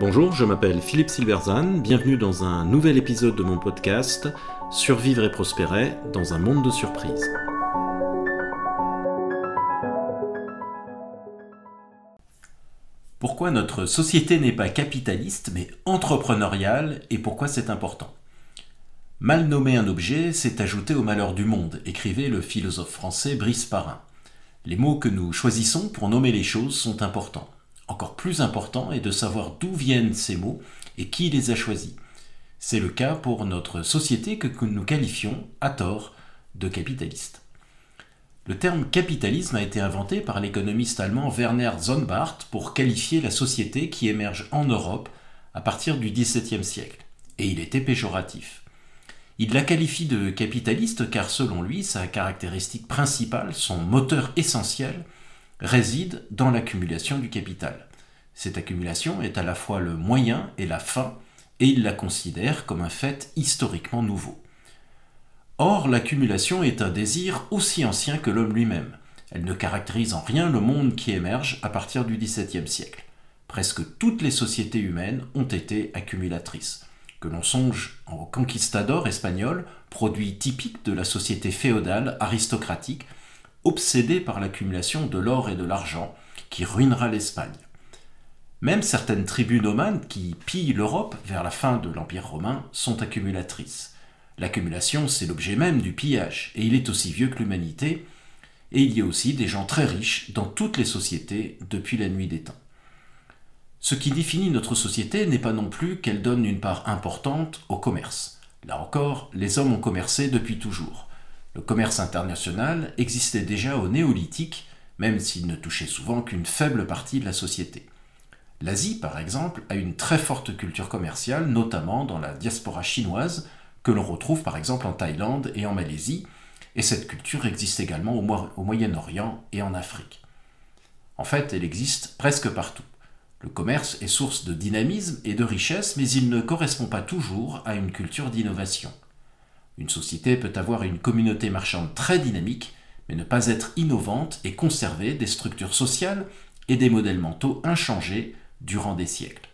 Bonjour, je m'appelle Philippe Silverzan, bienvenue dans un nouvel épisode de mon podcast Survivre et prospérer dans un monde de surprises. Pourquoi notre société n'est pas capitaliste mais entrepreneuriale et pourquoi c'est important? Mal nommer un objet, c'est ajouter au malheur du monde, écrivait le philosophe français Brice Parrain. Les mots que nous choisissons pour nommer les choses sont importants. Encore plus important est de savoir d'où viennent ces mots et qui les a choisis. C'est le cas pour notre société que nous qualifions, à tort, de capitaliste. Le terme capitalisme a été inventé par l'économiste allemand Werner Zonbart pour qualifier la société qui émerge en Europe à partir du XVIIe siècle, et il était péjoratif. Il la qualifie de capitaliste car selon lui, sa caractéristique principale, son moteur essentiel, réside dans l'accumulation du capital. Cette accumulation est à la fois le moyen et la fin, et il la considère comme un fait historiquement nouveau. Or, l'accumulation est un désir aussi ancien que l'homme lui-même. Elle ne caractérise en rien le monde qui émerge à partir du XVIIe siècle. Presque toutes les sociétés humaines ont été accumulatrices. Que l'on songe au conquistador espagnol, produit typique de la société féodale aristocratique, obsédé par l'accumulation de l'or et de l'argent, qui ruinera l'Espagne. Même certaines tribus nomades qui pillent l'Europe vers la fin de l'Empire romain sont accumulatrices. L'accumulation, c'est l'objet même du pillage, et il est aussi vieux que l'humanité, et il y a aussi des gens très riches dans toutes les sociétés depuis la nuit des temps. Ce qui définit notre société n'est pas non plus qu'elle donne une part importante au commerce. Là encore, les hommes ont commercé depuis toujours. Le commerce international existait déjà au néolithique, même s'il ne touchait souvent qu'une faible partie de la société. L'Asie, par exemple, a une très forte culture commerciale, notamment dans la diaspora chinoise, que l'on retrouve par exemple en Thaïlande et en Malaisie, et cette culture existe également au, Moyen-Orient et en Afrique. En fait, elle existe presque partout. Le commerce est source de dynamisme et de richesse, mais il ne correspond pas toujours à une culture d'innovation. Une société peut avoir une communauté marchande très dynamique, mais ne pas être innovante et conserver des structures sociales et des modèles mentaux inchangés durant des siècles.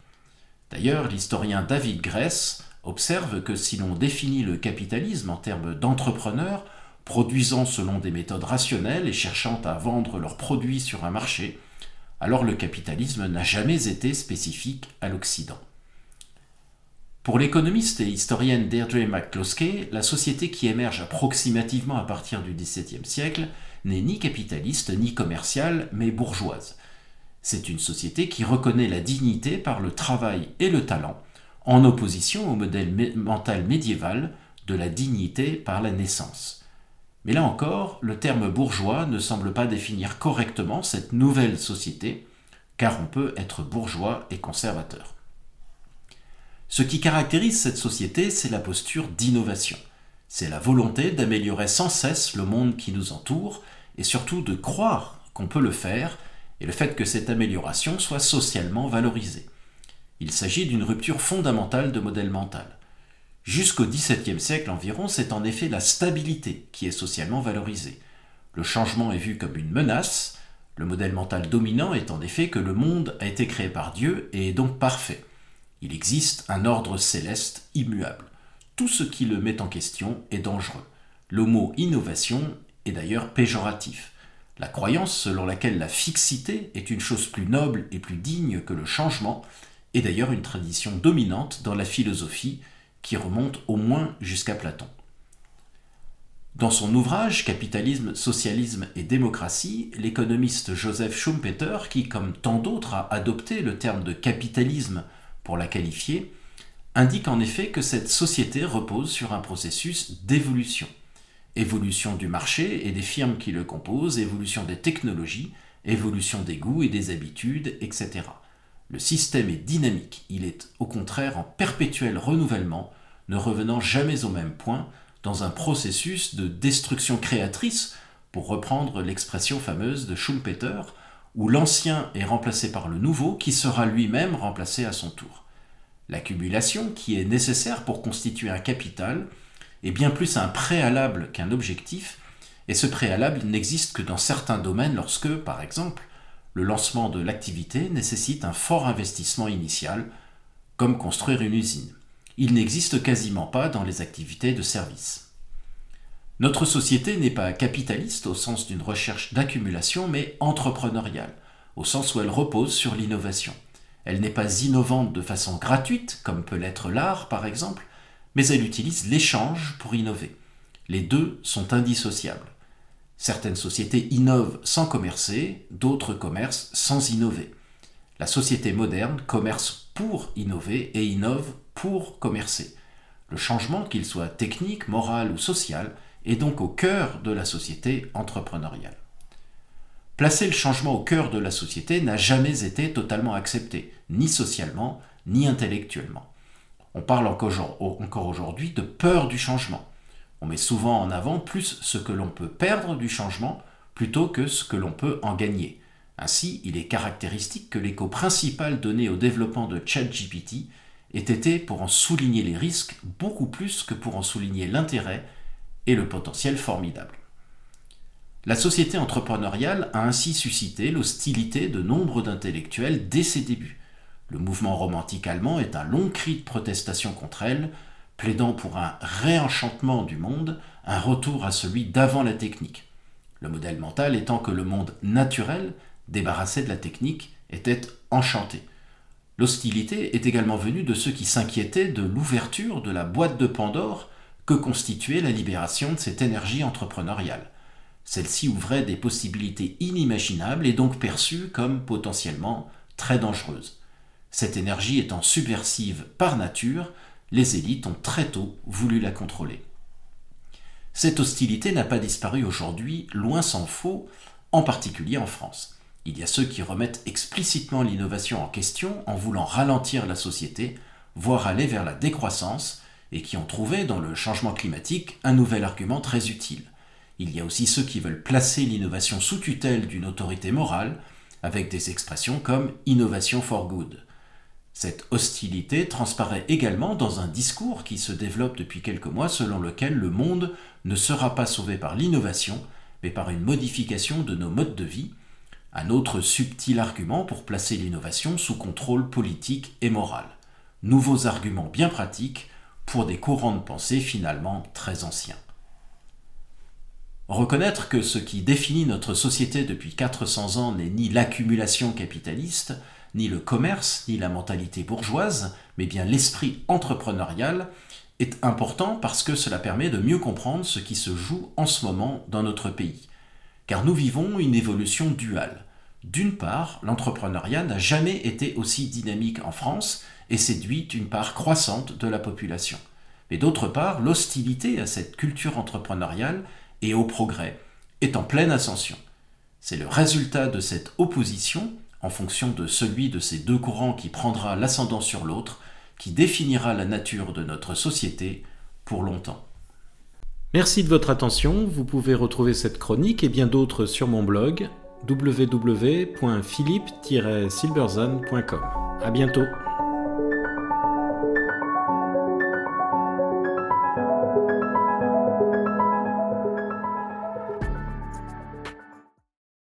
D'ailleurs, l'historien David Gress observe que si l'on définit le capitalisme en termes d'entrepreneurs, produisant selon des méthodes rationnelles et cherchant à vendre leurs produits sur un marché, alors le capitalisme n'a jamais été spécifique à l'Occident. Pour l'économiste et historienne Deirdre McCloskey, la société qui émerge approximativement à partir du XVIIe siècle n'est ni capitaliste ni commerciale, mais bourgeoise. C'est une société qui reconnaît la dignité par le travail et le talent, en opposition au modèle mental médiéval de la dignité par la naissance. Mais là encore, le terme bourgeois ne semble pas définir correctement cette nouvelle société, car on peut être bourgeois et conservateur. Ce qui caractérise cette société, c'est la posture d'innovation. C'est la volonté d'améliorer sans cesse le monde qui nous entoure et surtout de croire qu'on peut le faire et le fait que cette amélioration soit socialement valorisée. Il s'agit d'une rupture fondamentale de modèle mental. Jusqu'au XVIIe siècle environ, c'est en effet la stabilité qui est socialement valorisée. Le changement est vu comme une menace. Le modèle mental dominant est en effet que le monde a été créé par Dieu et est donc parfait. Il existe un ordre céleste immuable. Tout ce qui le met en question est dangereux. Le mot innovation est d'ailleurs péjoratif. La croyance selon laquelle la fixité est une chose plus noble et plus digne que le changement est d'ailleurs une tradition dominante dans la philosophie qui remonte au moins jusqu'à Platon. Dans son ouvrage Capitalisme, Socialisme et Démocratie, l'économiste Joseph Schumpeter, qui comme tant d'autres a adopté le terme de capitalisme pour la qualifier, indique en effet que cette société repose sur un processus d'évolution. Évolution du marché et des firmes qui le composent, évolution des technologies, évolution des goûts et des habitudes, etc. Le système est dynamique, il est au contraire en perpétuel renouvellement, ne revenant jamais au même point, dans un processus de destruction créatrice, pour reprendre l'expression fameuse de Schumpeter, où l'ancien est remplacé par le nouveau qui sera lui-même remplacé à son tour. L'accumulation, qui est nécessaire pour constituer un capital, est bien plus un préalable qu'un objectif, et ce préalable n'existe que dans certains domaines lorsque, par exemple, le lancement de l'activité nécessite un fort investissement initial, comme construire une usine. Il n'existe quasiment pas dans les activités de service. Notre société n'est pas capitaliste au sens d'une recherche d'accumulation, mais entrepreneuriale, au sens où elle repose sur l'innovation. Elle n'est pas innovante de façon gratuite, comme peut l'être l'art par exemple, mais elle utilise l'échange pour innover. Les deux sont indissociables. Certaines sociétés innovent sans commercer, d'autres commercent sans innover. La société moderne commerce pour innover et innove pour commercer. Le changement, qu'il soit technique, moral ou social, est donc au cœur de la société entrepreneuriale. Placer le changement au cœur de la société n'a jamais été totalement accepté, ni socialement, ni intellectuellement. On parle encore aujourd'hui de peur du changement. On met souvent en avant plus ce que l'on peut perdre du changement plutôt que ce que l'on peut en gagner. Ainsi, il est caractéristique que l'écho principal donné au développement de ChatGPT ait été pour en souligner les risques beaucoup plus que pour en souligner l'intérêt et le potentiel formidable. La société entrepreneuriale a ainsi suscité l'hostilité de nombre d'intellectuels dès ses débuts. Le mouvement romantique allemand est un long cri de protestation contre elle, plaidant pour un réenchantement du monde, un retour à celui d'avant la technique. Le modèle mental étant que le monde naturel, débarrassé de la technique, était enchanté. L'hostilité est également venue de ceux qui s'inquiétaient de l'ouverture de la boîte de Pandore que constituait la libération de cette énergie entrepreneuriale. Celle-ci ouvrait des possibilités inimaginables et donc perçue comme potentiellement très dangereuse. Cette énergie étant subversive par nature, les élites ont très tôt voulu la contrôler. Cette hostilité n'a pas disparu aujourd'hui, loin s'en faut, en particulier en France. Il y a ceux qui remettent explicitement l'innovation en question en voulant ralentir la société, voire aller vers la décroissance, et qui ont trouvé dans le changement climatique un nouvel argument très utile. Il y a aussi ceux qui veulent placer l'innovation sous tutelle d'une autorité morale, avec des expressions comme innovation for good. Cette hostilité transparaît également dans un discours qui se développe depuis quelques mois selon lequel le monde ne sera pas sauvé par l'innovation, mais par une modification de nos modes de vie, un autre subtil argument pour placer l'innovation sous contrôle politique et moral. Nouveaux arguments bien pratiques pour des courants de pensée finalement très anciens. Reconnaître que ce qui définit notre société depuis 400 ans n'est ni l'accumulation capitaliste, ni le commerce, ni la mentalité bourgeoise, mais bien l'esprit entrepreneurial, est important parce que cela permet de mieux comprendre ce qui se joue en ce moment dans notre pays. Car nous vivons une évolution duale. D'une part, l'entrepreneuriat n'a jamais été aussi dynamique en France et séduit une part croissante de la population. Mais d'autre part, l'hostilité à cette culture entrepreneuriale et au progrès est en pleine ascension. C'est le résultat de cette opposition en fonction de celui de ces deux courants qui prendra l'ascendant sur l'autre, qui définira la nature de notre société pour longtemps. Merci de votre attention, vous pouvez retrouver cette chronique et bien d'autres sur mon blog www.philippe-silberzan.com. À bientôt.